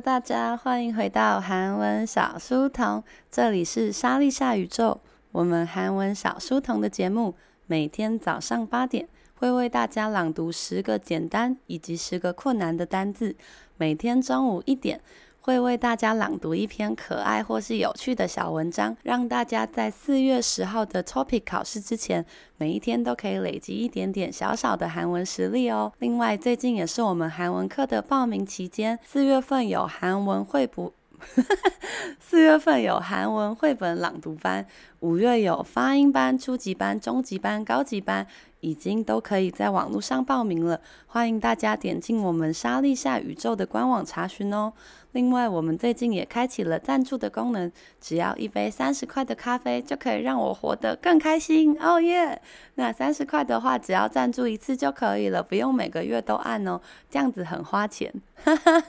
大家，欢迎回到韩文小书童，这里是莎莉夏宇宙。我们韩文小书童的节目，每天早上八点会为大家朗读十个简单以及十个困难的单字，每天中午一点。会为大家朗读一篇可爱或是有趣的小文章，让大家在四月十号的 topic 考试之前，每一天都可以累积一点点小小的韩文实力哦。另外，最近也是我们韩文课的报名期间，四月份有韩文绘补，四月份有韩文绘本朗读班，五月有发音班、初级班、中级班、高级班。已经都可以在网络上报名了，欢迎大家点进我们莎莉夏宇宙的官网查询哦。另外，我们最近也开启了赞助的功能，只要一杯三十块的咖啡，就可以让我活得更开心哦耶！那三十块的话，只要赞助一次就可以了，不用每个月都按哦，这样子很花钱。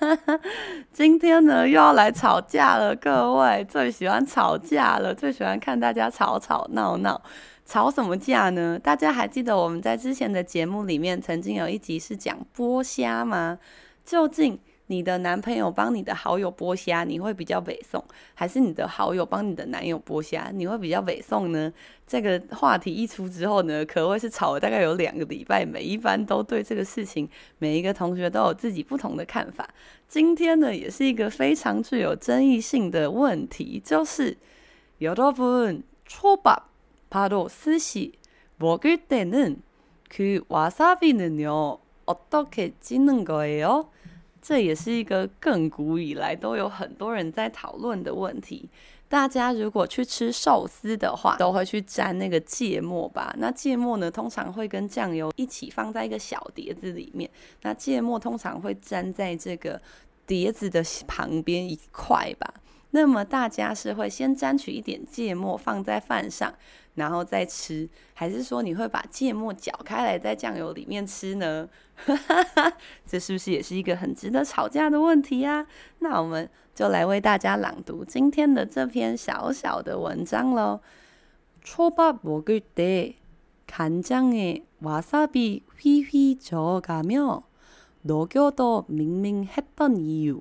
今天呢，又要来吵架了，各位最喜欢吵架了，最喜欢看大家吵吵闹闹。吵什么架呢？大家还记得我们在之前的节目里面曾经有一集是讲剥虾吗？究竟你的男朋友帮你的好友剥虾，你会比较北宋，还是你的好友帮你的男友剥虾，你会比较北宋呢？这个话题一出之后呢，可谓是吵了大概有两个礼拜，每一班都对这个事情，每一个同学都有自己不同的看法。今天呢，也是一个非常具有争议性的问题，就是여러분초밥 바로 스시 먹을 때는 그 와사비는요 어떻게 찌는 거예요? 这也是一个更古以来都有很多人在讨论的问题。大家如果去吃寿司的话，都会去沾那个芥末吧？那芥末呢，通常会跟酱油一起放在一个小碟子里面。那芥末通常会粘在这个碟子的旁边一块吧？那么大家是会先沾取一点芥末放在饭上，然后再吃，还是说你会把芥末搅开来在酱油里面吃呢？这是不是也是一个很值得吵架的问题呀？那我们就来为大家朗读今天的这篇小小的文章喽。초밥먹을때간장에와사비휘휘저어가며녹여도밍밍했던이유。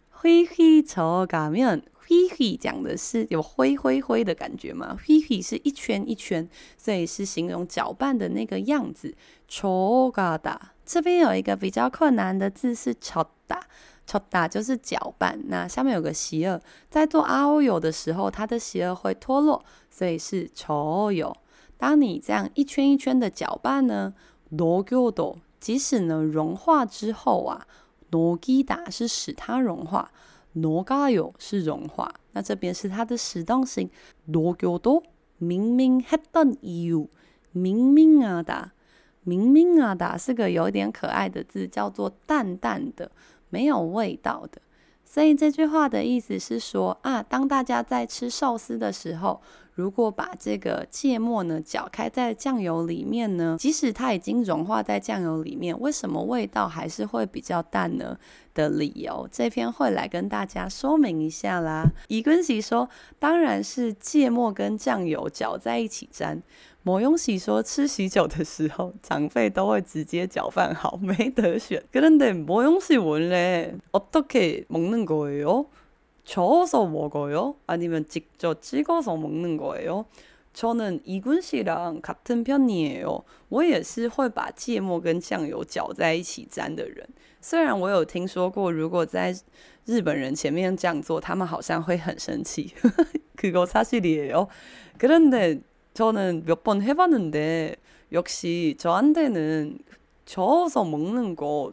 灰灰炒嘎面，灰灰讲的是有灰灰灰的感觉嘛？灰灰是一圈一圈，所以是形容搅拌的那个样子。炒嘎达这边有一个比较困难的字是炒打，炒打就是搅拌。那下面有个西二，在做阿欧有的时候，它的西二会脱落，所以是炒有。当你这样一圈一圈的搅拌呢，녹여도即使呢融化之后啊。 녹이다是使它融化，녹아요是融化。那这边是它的实动型，녹여도밍밍했던이유，밍밍하다，밍밍하다是个有点可爱的字，叫做淡淡的，没有味道的。所以这句话的意思是说啊，当大家在吃寿司的时候。 如果把这个芥末呢搅开在酱油里面呢，即使它已经融化在酱油里面，为什么味道还是会比较淡呢？的理由，这篇会来跟大家说明一下啦。伊根喜说，当然是芥末跟酱油搅在一起沾。某雍喜说，吃喜酒的时候，长辈都会直接搅拌好，没得选。그런데모용씨원래어떻게먹는거예요？ 저어서 먹어요? 아니면 직접 찍어서 먹는 거예요? 저는 이군 씨랑 같은 편이에요. 我也是会把芥末跟酱油搅在一起沾的人。虽然我有听说过，如果在日本人前面这样做，他们好像会很生气。그거사실이에요. 그런데 저는 몇 번 해봤는데 역시 저한테는 저어서 먹는 거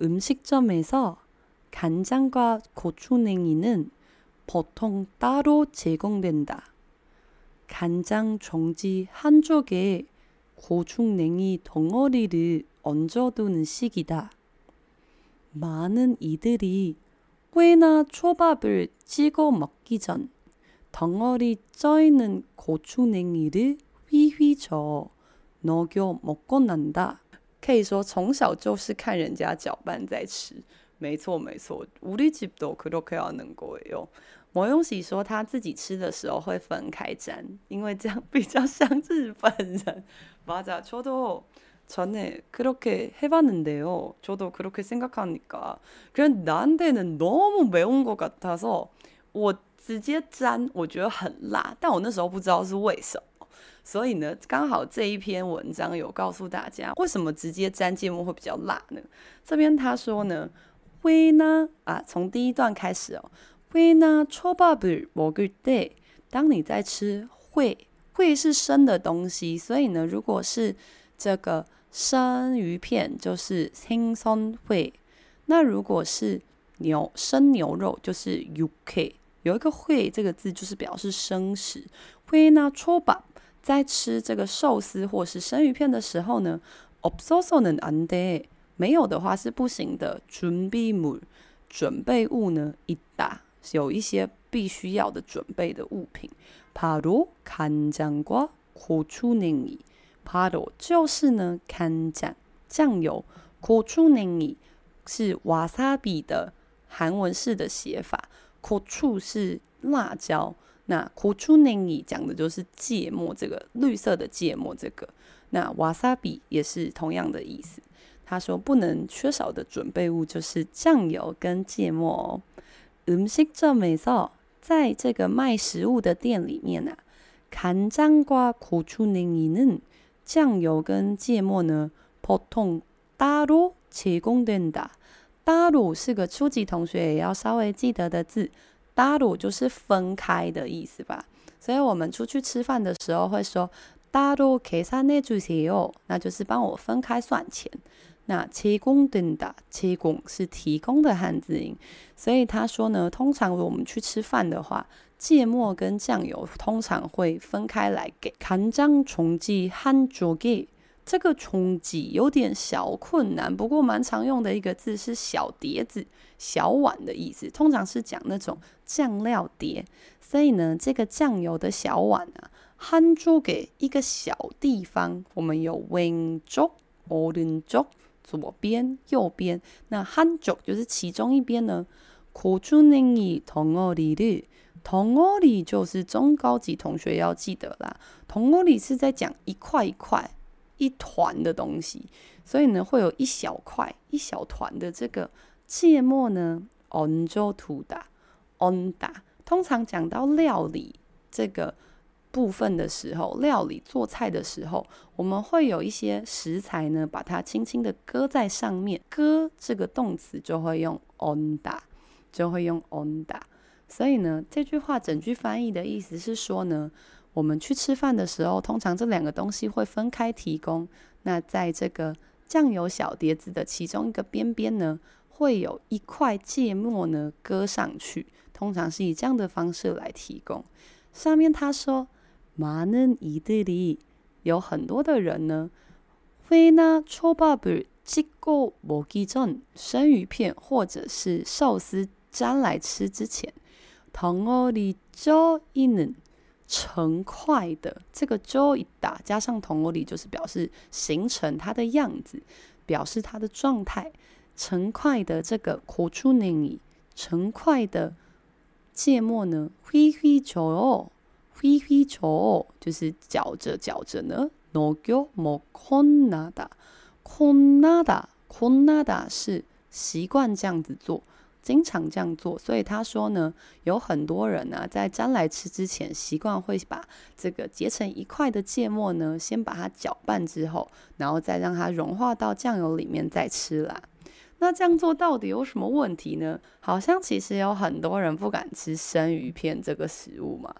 음식점에서 간장과 고추냉이는 보통 따로 제공된다. 간장 종지 한쪽에 고추냉이 덩어리를 얹어두는 식이다. 많은 이들이 회나 초밥을 찍어 먹기 전 덩어리 쪄있는 고추냉이를 휘휘 저어 녹여 먹고 난다. 可以说从小就是看人家搅拌在吃。没错没错，우리집도그렇게하는거예요。某永喜说他自己吃的时候会分开沾，因为这样比较像日本人。맞아저도전에그렇게해봤는데요저도그렇게생각하니까그런나한테는너무매운것같아서我直接沾，我觉得很辣，但我那时候不知道是为什么。 所以呢，刚好这一篇文章有告诉大家，为什么直接沾芥末会比较辣呢？这边他说呢，会呢啊，从第一段开始哦，会呢，초밥을먹을 때，当你在吃会，会是生的东西，所以呢，如果是这个。生鱼片就是생선 회，那如果是牛生牛肉就是육 회， 有一个회这个字就是表示生食。회나초밥 在吃这个寿司或是生鱼片的时候呢，없어서는안 돼， 没有的话是不行的。准备물准备物呢，있다有一些必须要的准备的物品，바로간장과고추냉이帕多就是呢，看酱酱油，고추냉이是瓦萨比的韩文式的写法，고추是辣椒， 那고추냉이讲的就是芥末，这个绿色的芥末，这个那瓦萨比也是同样的意思。他说不能缺少的准备物就是酱油跟芥末哦。음식점에서在这个卖食物的店里面啊，간장과고추냉이는酱油跟芥末呢，普通따로제공된다。따로是个初级同学也要稍微记得的字， 따로就是分开的意思吧。所以我们出去吃饭的时候会说따로계산해주세요，那就是帮我分开算钱。那제공된다，제공是提供的汉字音，所以他说呢，通常我们去吃饭的话。芥末跟酱油通常会分开来给。간장종지한쪽에， 这个종지有点小困难，不过蛮常用的一个字是小碟子、小碗的意思，通常是讲那种酱料碟。所以呢，这个酱油的小碗啊，한쪽에一个小地方，我们有왼쪽오른쪽左边、右边。那한쪽就是其中一边呢，고추냉이덩어리를 덩어리就是中高级同学要记得啦，덩어리是在讲一块一块、 一团的东西，所以呢，会有一小块、一小团的这个芥末呢，on 就涂打，on 打。通常讲到料理这个部分的时候，料理做菜的时候，我们会有一些食材呢，把它轻轻的搁在上面，搁这个动词就会用 on 打，就会用 on 打。所以呢，这句话整句翻译的意思是说呢，我们去吃饭的时候，通常这两个东西会分开提供。那在这个酱油小碟子的其中一个边边呢，会有一块芥末呢搁上去，通常是以这样的方式来提供。上面他说，많은이들이有很多的人呢，회나초밥을찍고먹기전生鱼片或者是寿司沾来吃之前。덩어리쪄있는 成块的这个 joita 加上同欧里就是表示形成它的样子，表示它的状态。成块的这个 kuchunini，成块的芥末呢，hiijo，hiijo 就是嚼着嚼着呢，nogio mo konada，konada konada 是习惯这样子做。经常这样做，所以他说呢，有很多人呢、啊，在沾来吃之前，习惯会把这个结成一块的芥末呢，先把它搅拌之后，然后再让它融化到酱油里面再吃啦。 那这样做到底有什么问题呢？好像其实有很多人不敢吃生鱼片这个食物嘛。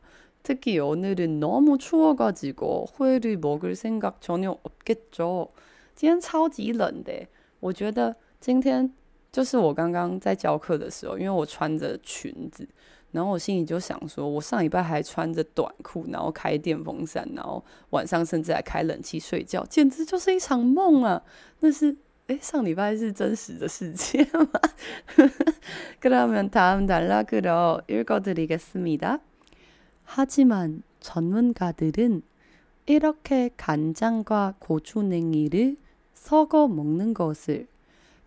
特别오늘은너무추워가지고회를먹을생각전혀없겠죠。今天超级冷的，我觉得今天 就是我刚刚在教课的时候，因为我穿着裙子，然后我心里就想说，我上礼拜还穿着短裤，然后开电风扇，然后晚上甚至还开冷气睡觉，简直就是一场梦啊！那是。诶，上礼拜是真实的世界吗？그러면다음단락으로읽어드리겠습니다 하지만전문가들은이렇게간장과고추냉이를섞어먹는것을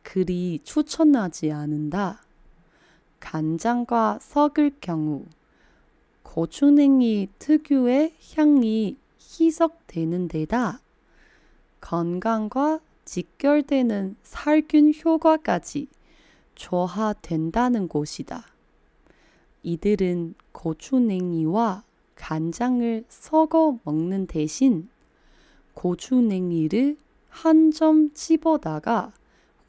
그리 추천하지 않는다 간장과 섞을 경우 고추냉이 특유의 향이 희석되는 데다 건강과 직결되는 살균 효과까지 조화된다는 곳이다. 이들은 고추냉이와 간장을 섞어 먹는 대신 고추냉이를 한 점 집어다가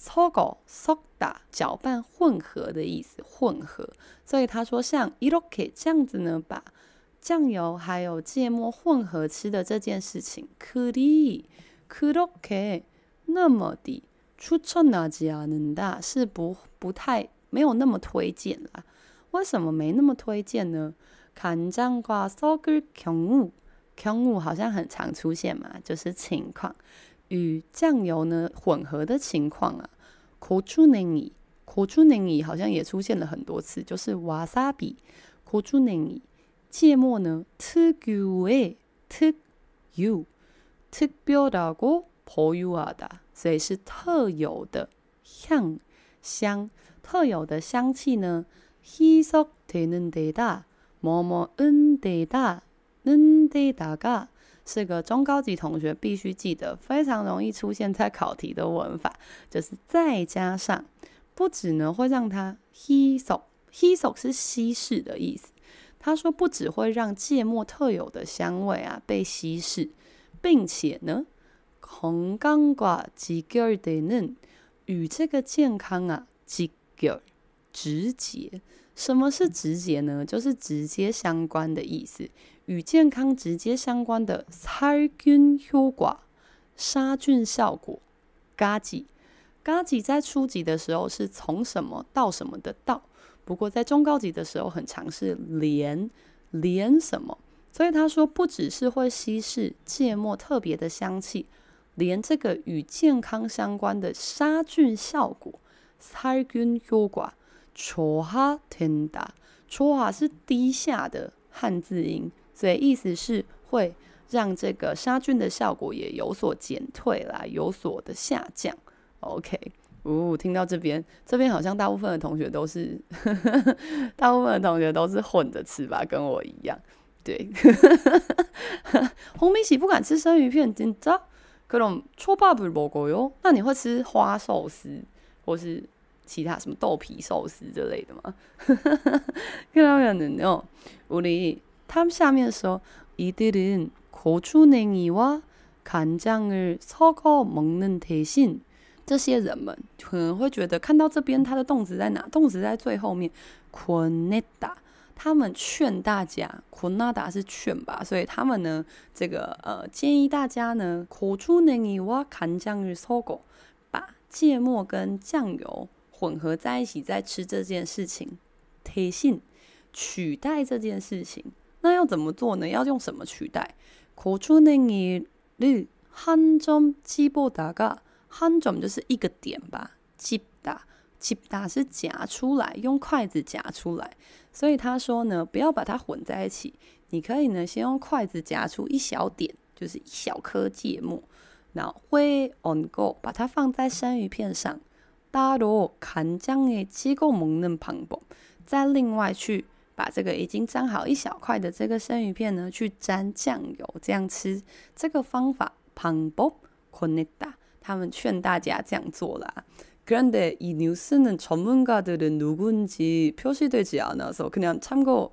섞어섞다搅拌混合的意思，混合。所以他说像이렇게这样子呢，把酱油还有芥末混合吃的这件事情，그리그렇게那么的추천하지않는다是不不太没有那么推荐啦。为什么没那么推荐呢？간장과섞을경우경우好像很常出现嘛，就是情况 与酱油呢混合的情况啊。고추냉이고추냉이好像也出现了很多次，就是와사비고추냉이芥末呢，特有诶，特有，特别大个，保有啊的，所以是特有的香香，特有的香气呢。희석되는데다，뭐뭐은데다，은데다가 是个中高级同学必须记得，非常容易出现在考题的文法，就是再加上，不止呢会让它희석，희석是稀释的意思。他说：“不只会让芥末特有的香味啊被稀释，并且呢，건강과직결되는与这个健康啊직결直接。什么是直接呢？就是直接相关的意思， 与健康直接相关的살균효과杀菌效果。嘎吉嘎吉在初级的时候是从什么到什么的到。”不过在中高级的时候，很常是连连什么，所以他说不只是会稀释芥末特别的香气，连这个与健康相关的杀菌效果，杀菌효과초화된다，초화是低下的汉字音， 所以意思是会让这个杀菌的效果也有所减退啦，有所的下降。OK。哦，听到这边，这边好像大部分的同学都是，呵呵大部分的同学都是混着吃吧，跟我一样。对，红米喜不敢吃生鱼片，真的？可能초밥을먹어요？那你会吃花寿司或是其他什么豆皮寿司之类的吗？그러면은요우리 他们下面说이들은고추냉이와간장을섞어먹는대신这些人们可能会觉得，看到这边它的动词在哪？动词在最后面。권했다，他们劝大家，권하다是劝吧，所以他们呢，这个呃建议大家呢，고추냉이와간장을섞어，把芥末跟酱油混合在一起再吃这件事情。대신取代这件事情， 那要怎么做呢？要用什么取代？고추냉이를한점집어다가 한점就是一个点吧，집다집다是夹出来，用筷子夹出来。所以他说呢，不要把它混在一起，你可以呢先用筷子夹出一小点，就是一小颗芥末，然后会 on go 把它放在生鱼片上， 따로간장에찍어먹는방법，再另外去 把这个已经沾好一小块的这个生鱼片呢，去沾酱油这样吃。这个方法방법권했다，他们劝大家这样做啦。그런데이뉴스는전문가들은누군지표시되지않아서그냥참고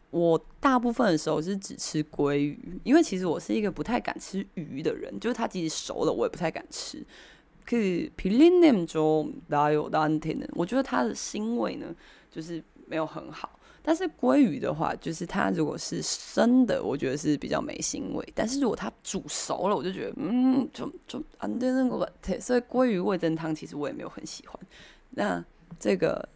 我大部分的时候是只吃鲑鱼，因为其实我是一个不太敢吃鱼的人，就是它即使熟了，我也不太敢吃。可是필린냄좀나요나한테는我觉得它的腥味呢，就是没有很好。但是鲑鱼的话，就是它如果是生的，我觉得是比较没腥味。但是如果它煮熟了，我就觉得嗯，就就안되는것 같아。所以鲑鱼味噌汤其实我也没有很喜欢。那这个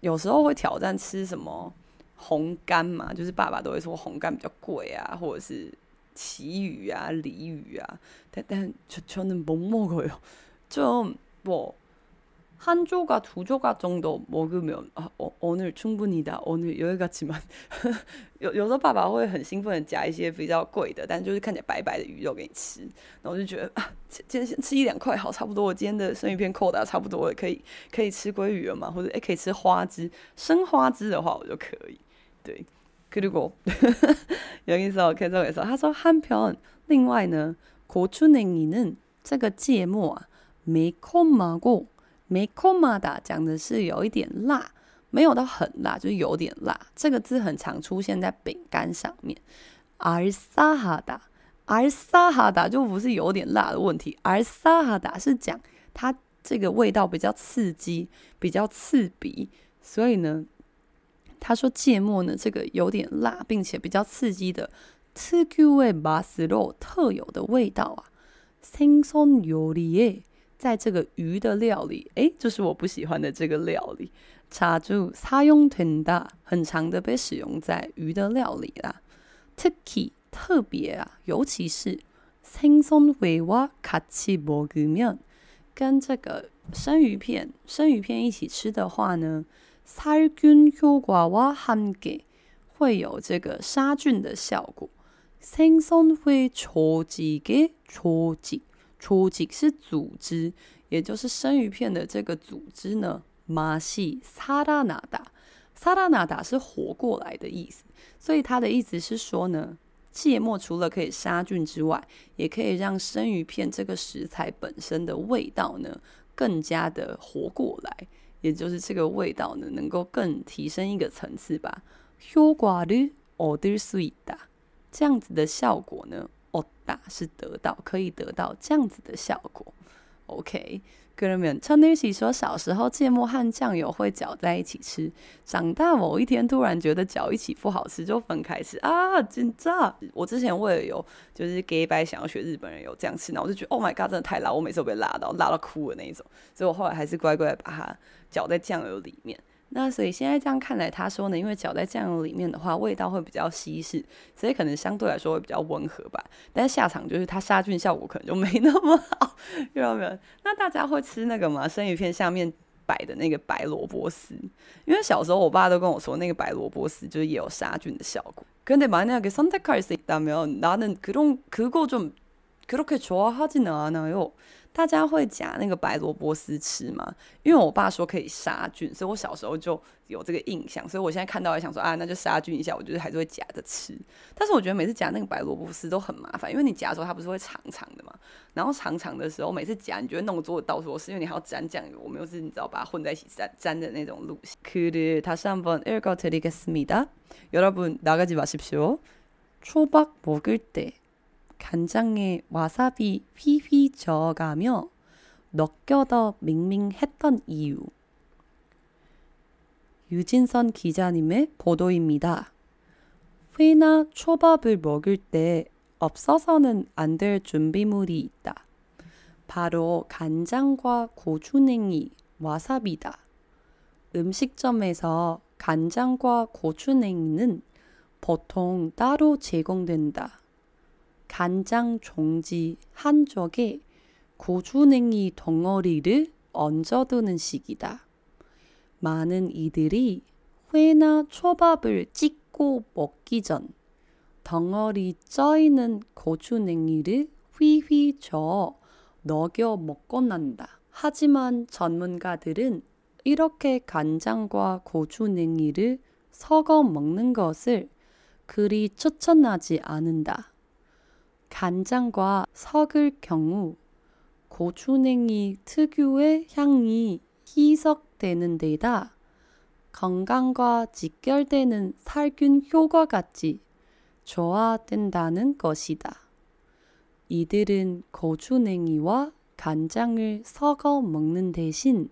有时候会挑战吃什么？ 红干嘛，就是爸爸都会说红干比较贵啊，或者是旗鱼啊、鲤鱼啊，但但就就能不먹어요，就뭐한조각두조각정도먹으면아오오늘충분히다오늘여기까지만有有时候爸爸会很兴奋的夹一些比较贵的，但就是看起来白白的鱼肉给你吃，然后我就觉得啊，今天先吃一两块好，差不多我今天的生鱼片扣打差不多了，可以可以吃鲑鱼了嘛，或者诶、欸、可以吃花枝，生花枝的话我就可以。 对，그리고 여기서계속해서他说한편另外呢，고추냉이는这个芥末啊，매콤하고매콤하다讲的是有一点辣，没有到很辣，就是有点辣。这个字很常出现在饼干上面。알싸하다알싸하다就不是有点辣的问题，알싸하다是讲它这个味道比较刺激，比较刺鼻，所以呢。 他说芥末呢，这个有点辣，并且比较刺激的特有的맛으로特有的味道啊。생선요리에在这个鱼的料理，诶，就是我不喜欢的这个料理。자주사용된다很常的被使用在鱼的料理啦。특히特别啊，尤其是생선회와같이먹으면跟这个生鱼片、生鱼片一起吃的话呢。 杀菌효과와함께会有这个杀菌的效果。생선회조직의조직조직是组织，也就是生鱼片的这个组织呢。맛이살아나다살아나다是活过来的意思，所以它的意思是说呢，芥末除了可以杀菌之外，也可以让生鱼片这个食材本身的味道呢更加的活过来。 也就是这个味道呢，能够更提升一个层次吧。효과를얻을수있다，这样子的效果呢，얻다是得到，可以得到这样子的效果。OK，그러면천일喜说小时候芥末和酱油会搅在一起吃，长大某一天突然觉得搅一起不好吃，就分开吃啊！紧张。我之前为了有就是假掰想要学日本人有这样吃，然后我就觉得 Oh my god，真的太辣，我每次都被辣到辣到哭的那一种，所以我后来还是乖乖把它。 搅在酱油里面，那所以现在这样看来，他说呢，因为搅在酱油里面的话，味道会比较稀释，所以可能相对来说会比较温和吧。但是下场就是它杀菌效果可能就没那么好，有没有？那大家会吃那个吗？生鱼片下面摆的那个白萝卜丝，因为小时候我爸都跟我说，那个白萝卜丝就是也有杀菌的效果。근데만약에선택할수있다면나는그런그거좀그렇게좋아하지는않아요 大家会夹那个白萝卜丝吃吗？因为我爸说可以杀菌，所以我小时候就有这个印象。所以我现在看到也想说啊，那就杀菌一下。我觉得还是会夹着吃。但是我觉得每次夹那个白萝卜丝都很麻烦，因为你夹的时候它不是会长长的嘛，然后长长的时候每次夹，你觉得弄桌子到处都是，因为你还要沾酱油。我们又是你知道把它混在一起沾沾的那种路线。그를다시한번읽어드리겠습니다여러분나가지마십시오 초밥 먹을 때 간장에 와사비 휘휘 저어가며 넘겨더 밍밍했던 이유. 유진선 기자님의 보도입니다. 회나 초밥을 먹을 때 없어서는 안 될 준비물이 있다. 바로 간장과 고추냉이, 와사비다. 음식점에서 간장과 고추냉이는 보통 따로 제공된다. 간장 종지 한 쪽에 고추냉이 덩어리를 얹어두는 식이다. 많은 이들이 회나 초밥을 찍고 먹기 전 덩어리 쪄있는 고추냉이를 휘휘 저어 녹여 먹곤 한다. 하지만 전문가들은 이렇게 간장과 고추냉이를 섞어 먹는 것을 그리 추천하지 않는다. 간장과 섞을 경우 고추냉이 특유의 향이 희석되는 데다 건강과 직결되는 살균 효과같이 좋아된다는 것이다. 이들은 고추냉이와 간장을 섞어 먹는 대신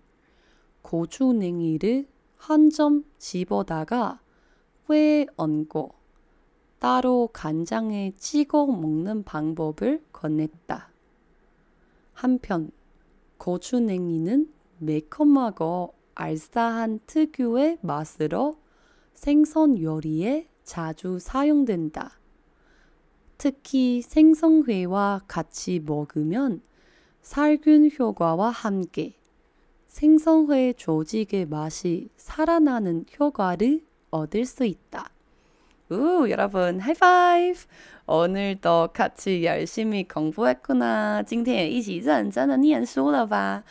고추냉이를 한 점 집어다가 회에 얹고 따로 간장에 찍어 먹는 방법을 권했다. 한편 고추냉이는 매콤하고 알싸한 특유의 맛으로 생선 요리에 자주 사용된다. 특히 생선회와 같이 먹으면 살균 효과와 함께 생선회 조직의 맛이 살아나는 효과를 얻을 수 있다. 우, 여러분, 하이파이브! 오늘도 같이 열심히 공부했구나. 今天也一起认真的念书了吧？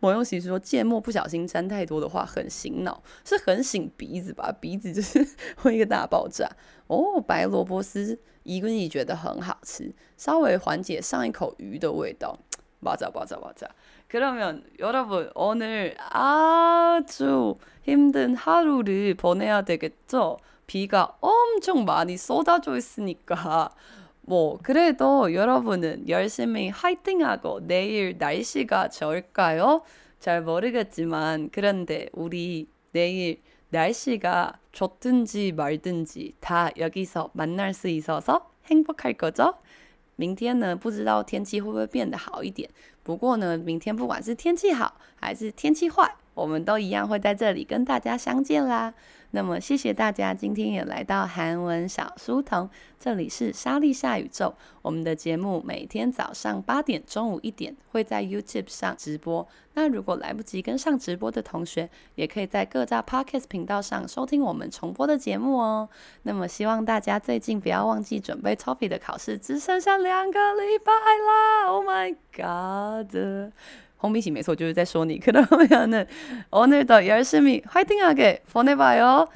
某用喜说芥末不小心沾太多的话很醒脑，是很醒鼻子吧？鼻子就是会一个大爆炸。哦，白萝卜丝，怡君怡觉得很好吃，稍微缓解上一口鱼的味道。爆炸爆炸爆炸。그러면여러분오늘아주힘든하루를보내야되겠죠 비가 엄청 많이 쏟아져 있으니까 뭐 그래도 여러분은 열심히 화이팅하고 내일 날씨가 좋을까요? 잘 모르겠지만 그런데 우리 내일 날씨가 좋든지 말든지 다 여기서 만날 수 있어서 행복할 거죠? 明天呢，不知道天气会不会变得好一点。不过呢，明天不管是天气好还是天气坏，我们都一样会在这里跟大家相见啦。 那么，谢谢大家今天也来到韩文小书童，这里是莎莉夏宇宙。我们的节目每天早上八点、中午一点会在 YouTube 上直播。那如果来不及跟上直播的同学，也可以在各大 Podcast 频道上收听我们重播的节目哦。那么，希望大家最近不要忘记准备 TOEIC 的考试，只剩下两个礼拜啦！Oh my God！ 红笔写没错，就是在说你。可能没有呢。오늘도열심히화이팅하게보내봐요